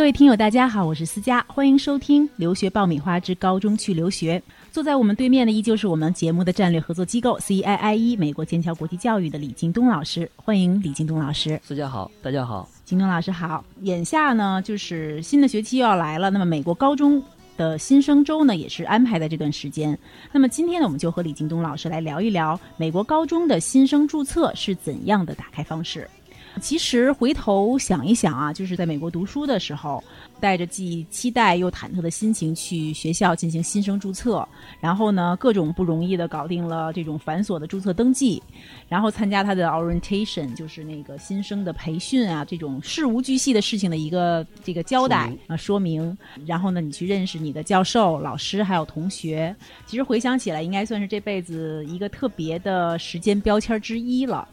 各位听友，大家好，我是思佳，欢迎收听《留学爆米花之高中去留学》。坐在我们对面的依旧是我们节目的战略合作机构 CIIE 美国剑桥国际教育的李京东老师，欢迎李京东老师。思佳好，大家好，京东老师好。眼下呢，就是新的学期又要来了，那么美国高中的新生周呢，也是安排在这段时间。那么今天呢，我们就和李京东老师来聊一聊美国高中的新生注册是怎样的打开方式。其实回头想一想啊，就是在美国读书的时候，带着既期待又忐忑的心情去学校进行新生注册，然后呢，各种不容易的搞定了这种繁琐的注册登记，然后参加他的 orientation，就是那个新生的培训啊，这种事无巨细的事情的一个这个交代啊说明，然后呢，你去认识你的教授、老师还有同学，其实回想起来，应该算是这辈子一个特别的时间标签之一了。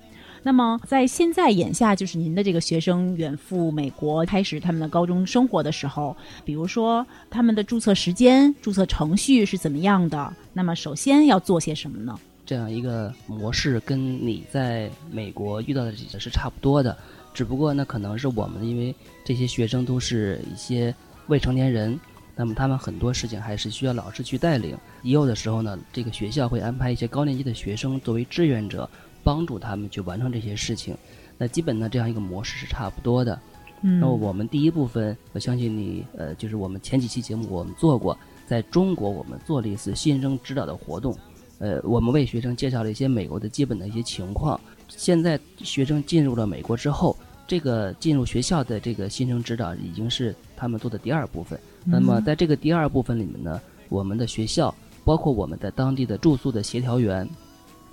那么，在现在眼下，就是您的这个学生远赴美国开始他们的高中生活的时候，比如说他们的注册时间、注册程序是怎么样的？那么，首先要做些什么呢？这样一个模式跟你在美国遇到的是差不多的，只不过呢，可能是我们因为这些学生都是一些未成年人，那么他们很多事情还是需要老师去带领。也有的时候呢，这个学校会安排一些高年级的学生作为志愿者。帮助他们去完成这些事情，那基本呢这样一个模式是差不多的。嗯，那么我们第一部分，我相信你呃，就是我们前几期节目我们做过，在中国我们做了一次新生指导的活动，呃，我们为学生介绍了一些美国的基本的一些情况。现在学生进入了美国之后，这个进入学校的这个新生指导已经是他们做的第二部分。那么在这个第二部分里面呢，我们的学校包括我们在当地的住宿的协调员。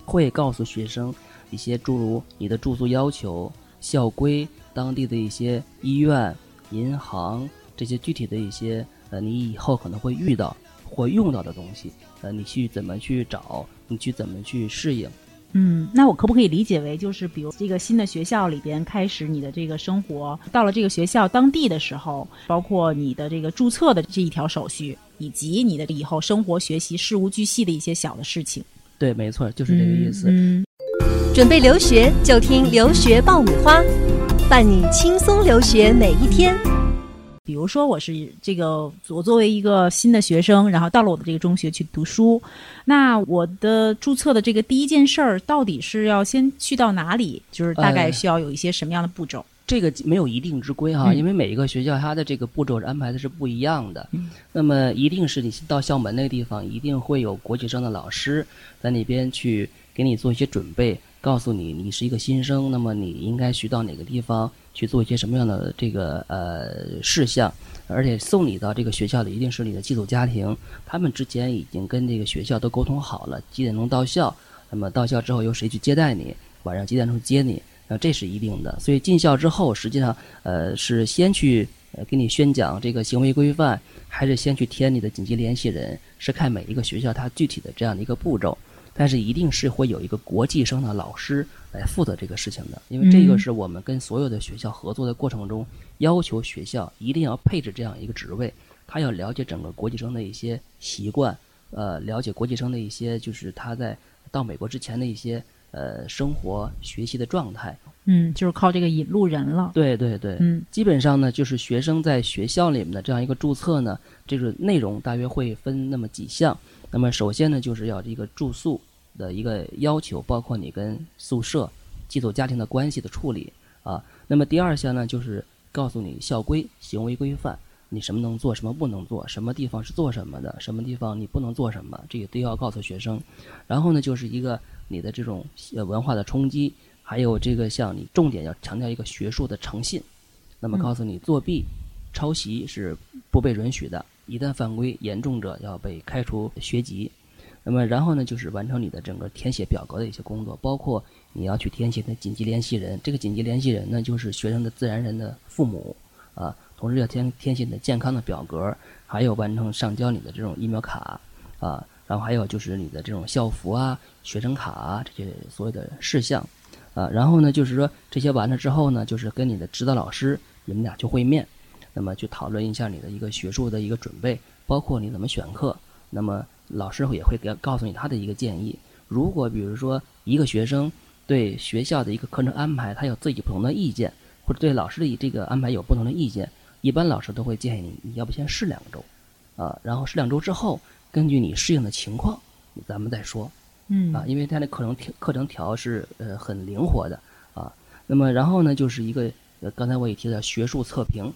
会告诉学生一些诸如你的住宿要求、校规、当地的一些医院、银行这些具体的一些呃，你以后可能会遇到或用到的东西，呃，你去怎么去找，你去怎么去适应。嗯，那我可不可以理解为，就是比如这个新的学校里边开始你的这个生活，到了这个学校当地的时候，包括你的这个注册的这一条手续，以及你的以后生活学习事无巨细的一些小的事情。对，没错，就是这个意思。嗯，准备留学就听留学爆米花，伴你轻松留学每一天。比如说，我是这个，我作为一个新的学生，然后到了我的这个中学去读书，那我的注册的这个第一件事儿，到底是要先去到哪里？就是大概需要有一些什么样的步骤？这个没有一定之规哈，因为每一个学校它的这个步骤安排的是不一样的。那么一定是你到校门那个地方，一定会有国际生的老师在那边去给你做一些准备，告诉你你是一个新生，那么你应该去到哪个地方去做一些什么样的这个呃事项，而且送你到这个学校的一定是你的寄宿家庭，他们之前已经跟这个学校都沟通好了几点钟到校，那么到校之后由谁去接待你，晚上几点钟接你。那这是一定的，所以进校之后，实际上，呃，是先去呃给你宣讲这个行为规范，还是先去填你的紧急联系人，是看每一个学校它具体的这样的一个步骤。但是一定是会有一个国际生的老师来负责这个事情的，因为这个是我们跟所有的学校合作的过程中，要求学校一定要配置这样一个职位，他要了解整个国际生的一些习惯，呃，了解国际生的一些就是他在到美国之前的一些。呃，生活学习的状态，嗯，就是靠这个引路人了。对对对，嗯，基本上呢，就是学生在学校里面的这样一个注册呢，这个内容大约会分那么几项。那么首先呢，就是要这个住宿的一个要求，包括你跟宿舍、寄宿家庭的关系的处理啊。那么第二项呢，就是告诉你校规、行为规范，你什么能做，什么不能做，什么地方是做什么的，什么地方你不能做什么，这个都要告诉学生。然后呢，就是一个。你的这种文化的冲击，还有这个像你重点要强调一个学术的诚信，那么告诉你作弊、抄袭是不被允许的，一旦犯规，严重者要被开除学籍。那么然后呢，就是完成你的整个填写表格的一些工作，包括你要去填写的紧急联系人，这个紧急联系人呢就是学生的自然人的父母啊，同时要填填写你的健康的表格，还有完成上交你的这种疫苗卡啊。然后还有就是你的这种校服啊、学生卡啊这些所有的事项，啊，然后呢就是说这些完了之后呢，就是跟你的指导老师你们俩去会面，那么去讨论一下你的一个学术的一个准备，包括你怎么选课，那么老师也会给告诉你他的一个建议。如果比如说一个学生对学校的一个课程安排他有自己不同的意见，或者对老师的这个安排有不同的意见，一般老师都会建议你，你要不先试两周，啊，然后试两周之后，根据你适应的情况，咱们再说。嗯啊，因为它的课程调课程调是呃很灵活的啊。那么然后呢，就是一个呃刚才我也提到学术测评，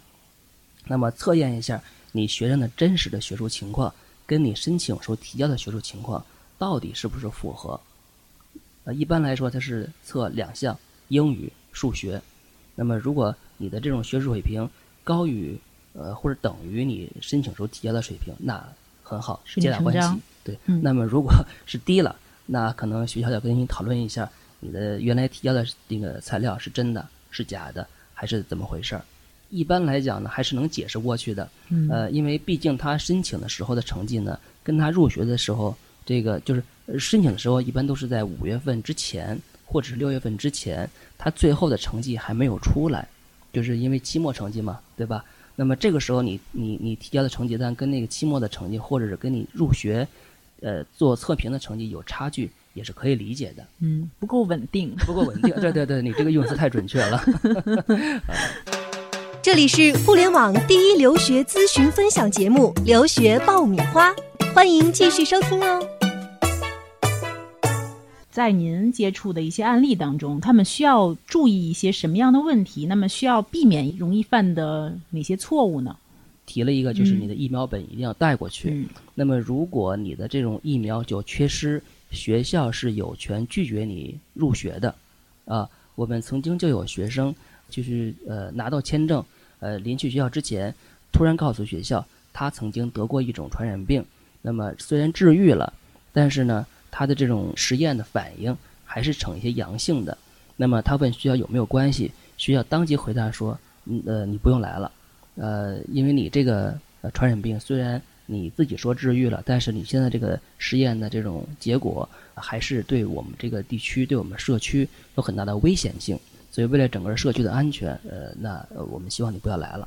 那么测验一下你学生的真实的学术情况，跟你申请时候提交的学术情况到底是不是符合？呃，一般来说它是测两项，英语、数学。那么如果你的这种学术水平高于呃或者等于你申请时候提交的水平，那很好，皆大欢喜。对，嗯那么如果是低了，那可能学校要跟你讨论一下，你的原来提交的那个材料是真的是假的，还是怎么回事儿？一般来讲呢，还是能解释过去的。嗯呃，因为毕竟他申请的时候的成绩呢，跟他入学的时候，这个就是呃申请的时候一般都是在五月份之前，或者是六月份之前，他最后的成绩还没有出来，就是因为期末成绩嘛，对吧？那么这个时候你你你提交的成绩单跟那个期末的成绩，或者是跟你入学，呃做测评的成绩有差距，也是可以理解的。嗯不够稳定。不够稳定，对对对，你这个用词太准确了。这里是互联网第一留学咨询分享节目《留学爆米花》，欢迎继续收听哦。在您接触的一些案例当中，他们需要注意一些什么样的问题？那么需要避免容易犯的哪些错误呢？提了一个就是你的疫苗本一定要带过去。嗯那么如果你的这种疫苗就缺失，学校是有权拒绝你入学的。啊，我们曾经就有学生就是呃拿到签证，呃临去学校之前，突然告诉学校他曾经得过一种传染病，那么虽然治愈了，但是呢他的这种实验的反应还是呈一些阳性的。那么他问学校有没有关系，学校当即回答说，嗯呃你不用来了。呃，因为你这个呃传染病虽然你自己说治愈了，但是你现在这个实验的这种结果还是对我们这个地区、对我们社区有很大的危险性。所以为了整个社区的安全，呃，那我们希望你不要来了。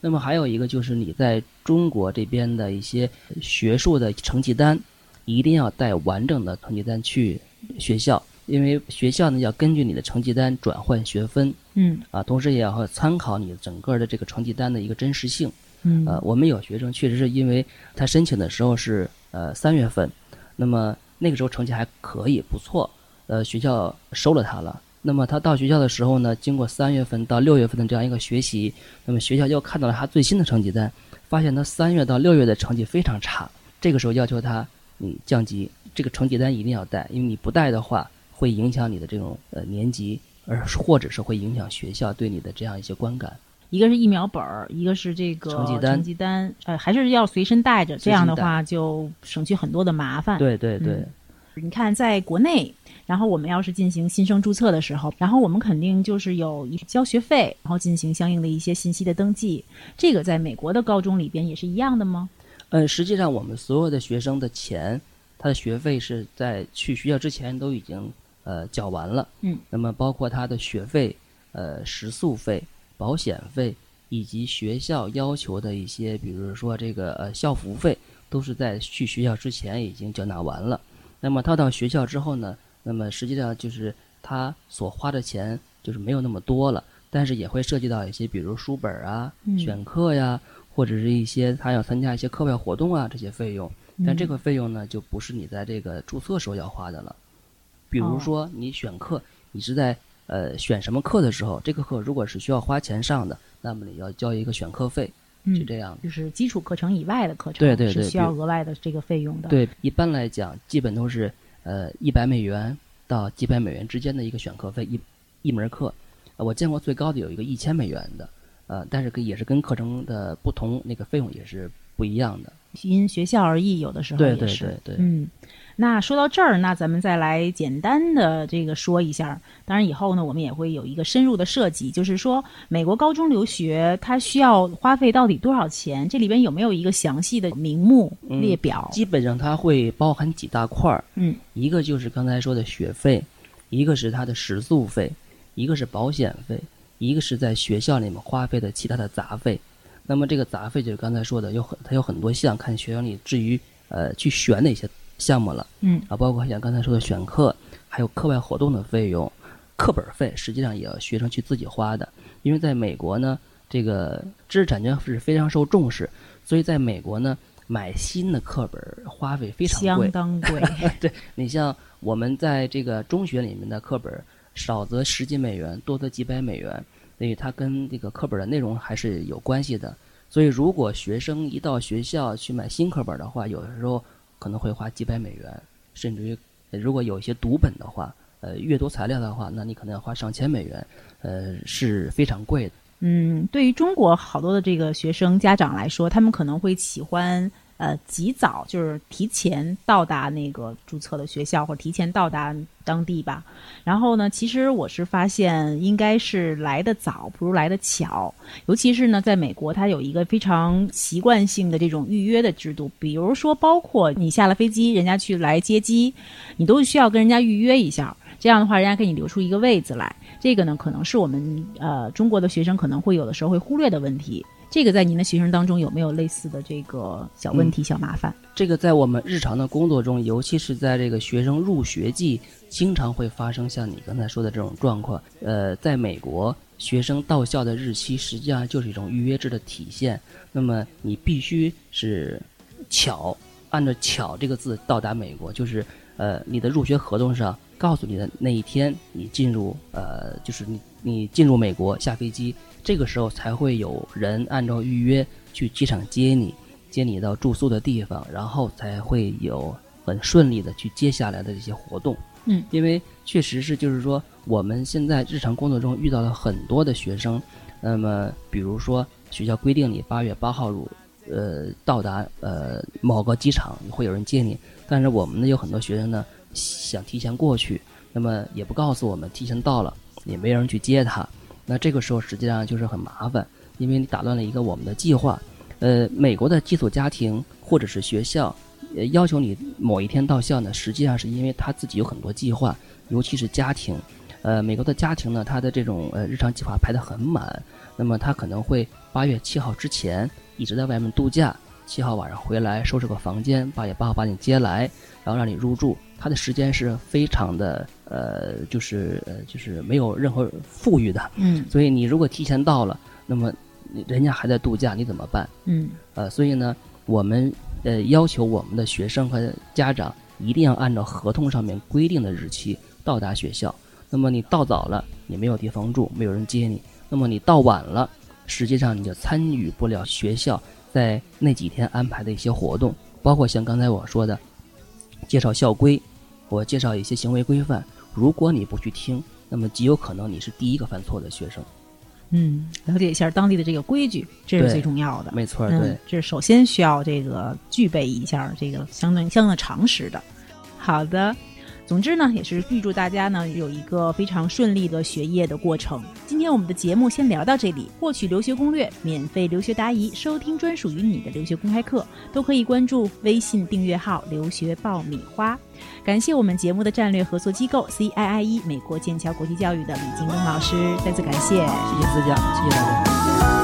那么还有一个就是你在中国这边的一些学术的成绩单，一定要带完整的成绩单去学校，因为学校呢要根据你的成绩单转换学分。嗯啊，同时也要参考你整个的这个成绩单的一个真实性。嗯呃，我们有学生确实是因为他申请的时候是呃三月份，那么那个时候成绩还可以不错，呃，学校收了他了。那么他到学校的时候呢，经过三月份到六月份的这样一个学习，那么学校又看到了他最新的成绩单，发现他三月到六月的成绩非常差。这个时候要求他你降级，这个成绩单一定要带，因为你不带的话，会影响你的这种呃年级，而或者是会影响学校对你的这样一些观感。一个是疫苗本儿，一个是这个成绩单成绩单，呃，还是要随身带着，这样的话就省去很多的麻烦。对对对。嗯你看，在国内，然后我们要是进行新生注册的时候，然后我们肯定就是有一交学费，然后进行相应的一些信息的登记。这个在美国的高中里边也是一样的吗？呃，实际上我们所有的学生的钱，他的学费是在去学校之前都已经呃缴完了。嗯。那么包括他的学费、呃食宿费、保险费，以及学校要求的一些，比如说这个呃校服费，都是在去学校之前已经缴纳完了。那么他到学校之后呢，那么实际上就是他所花的钱就是没有那么多了，但是也会涉及到一些，比如书本啊、嗯选课呀，或者是一些他要参加一些课外活动啊这些费用。但这个费用呢，就不是你在这个注册时候要花的了。比如说你选课，你是在呃选什么课的时候，这个课如果是需要花钱上的，那么你要交一个选课费，嗯是这样的。就是基础课程以外的课程，对对对是需要额外的这个费用的。，对，一般来讲，基本都是呃一百美元到几百美元之间的一个选课费，一一门课。呃我见过最高的有一个一千美元的，呃，但是跟也是跟课程的不同，那个费用也是不一样的。因学校而异，有的时候对对。对对嗯，那说到这儿，那咱们再来简单的这个说一下。当然，以后呢，我们也会有一个深入的设计，就是说美国高中留学它需要花费到底多少钱？这里边有没有一个详细的名目嗯列表？基本上它会包含几大块儿，嗯一个就是刚才说的学费，一个是它的食宿费，一个是保险费，一个是在学校里面花费的其他的杂费。那么这个杂费就是刚才说的，有很它有很多项，看学校里至于呃去选哪些项目了嗯啊，包括像刚才说的选课，还有课外活动的费用，课本费实际上也要学生去自己花的，因为在美国呢，这个知识产权是非常受重视，所以在美国呢，买新的课本花费非常贵，相当贵。对你像我们在这个中学里面的课本，少则十几美元，多则几百美元，所以它跟这个课本的内容还是有关系的。所以如果学生一到学校去买新课本的话，有的时候可能会花几百美元，甚至于如果有一些读本的话。呃，阅读材料的话，那你可能要花上千美元，呃，是非常贵的。嗯，对于中国好多的这个学生家长来说，他们可能会喜欢。呃，及早就是提前到达那个注册的学校，或者提前到达当地吧。然后呢，其实我是发现，应该是来的早不如来的巧。尤其是呢，在美国，它有一个非常习惯性的这种预约的制度。比如说，包括你下了飞机，人家去来接机，你都需要跟人家预约一下。这样的话，人家给你留出一个位子来。这个呢，可能是我们呃中国的学生可能会有的时候会忽略的问题。这个在您的学生当中有没有类似的这个小问题、小麻烦？这个在我们日常的工作中，尤其是在这个学生入学季，经常会发生像你刚才说的这种状况。呃，在美国，学生到校的日期实际上就是一种预约制的体现。那么你必须是巧，按照“巧”这个字到达美国，就是呃，你的入学合同上告诉你的那一天，你进入呃，就是你你进入美国下飞机。这个时候才会有人按照预约去机场接你，接你到住宿的地方，然后才会有很顺利的去接下来的这些活动。嗯，因为确实是就是说我们现在日常工作中遇到了很多的学生，那么比如说学校规定你八月八号入，呃，到达呃某个机场会有人接你，但是我们呢有很多学生呢想提前过去，那么也不告诉我们提前到了，也没人去接他。那这个时候实际上就是很麻烦，因为你打乱了一个我们的计划。呃，美国的寄宿家庭或者是学校，呃，要求你某一天到校呢，实际上是因为他自己有很多计划，尤其是家庭。呃，美国的家庭呢，他的这种呃日常计划排得很满，那么他可能会八月七号之前一直在外面度假，七号晚上回来收拾个房间，八月八号把你接来，然后让你入住。他的时间是非常的，呃，就是呃，就是没有任何富裕的，嗯，所以你如果提前到了，那么人家还在度假，你怎么办？嗯，呃，所以呢，我们呃要求我们的学生和家长一定要按照合同上面规定的日期到达学校。那么你到早了，你没有地方住，没有人接你；那么你到晚了，实际上你就参与不了学校在那几天安排的一些活动，包括像刚才我说的介绍校规。我介绍一些行为规范，如果你不去听，那么极有可能你是第一个犯错的学生。嗯，了解一下当地的这个规矩，这是最重要的。没错，对，这是首先需要这个具备一下这个相当相应的常识的。好的。总之呢，也是预祝大家呢有一个非常顺利的学业的过程。今天我们的节目先聊到这里。获取留学攻略、免费留学答疑、收听专属于你的留学公开课，都可以关注微信订阅号“留学爆米花”。感谢我们节目的战略合作机构 CIIE 美国剑桥国际教育的李金东老师，再次感谢，谢谢思佳，谢谢大家。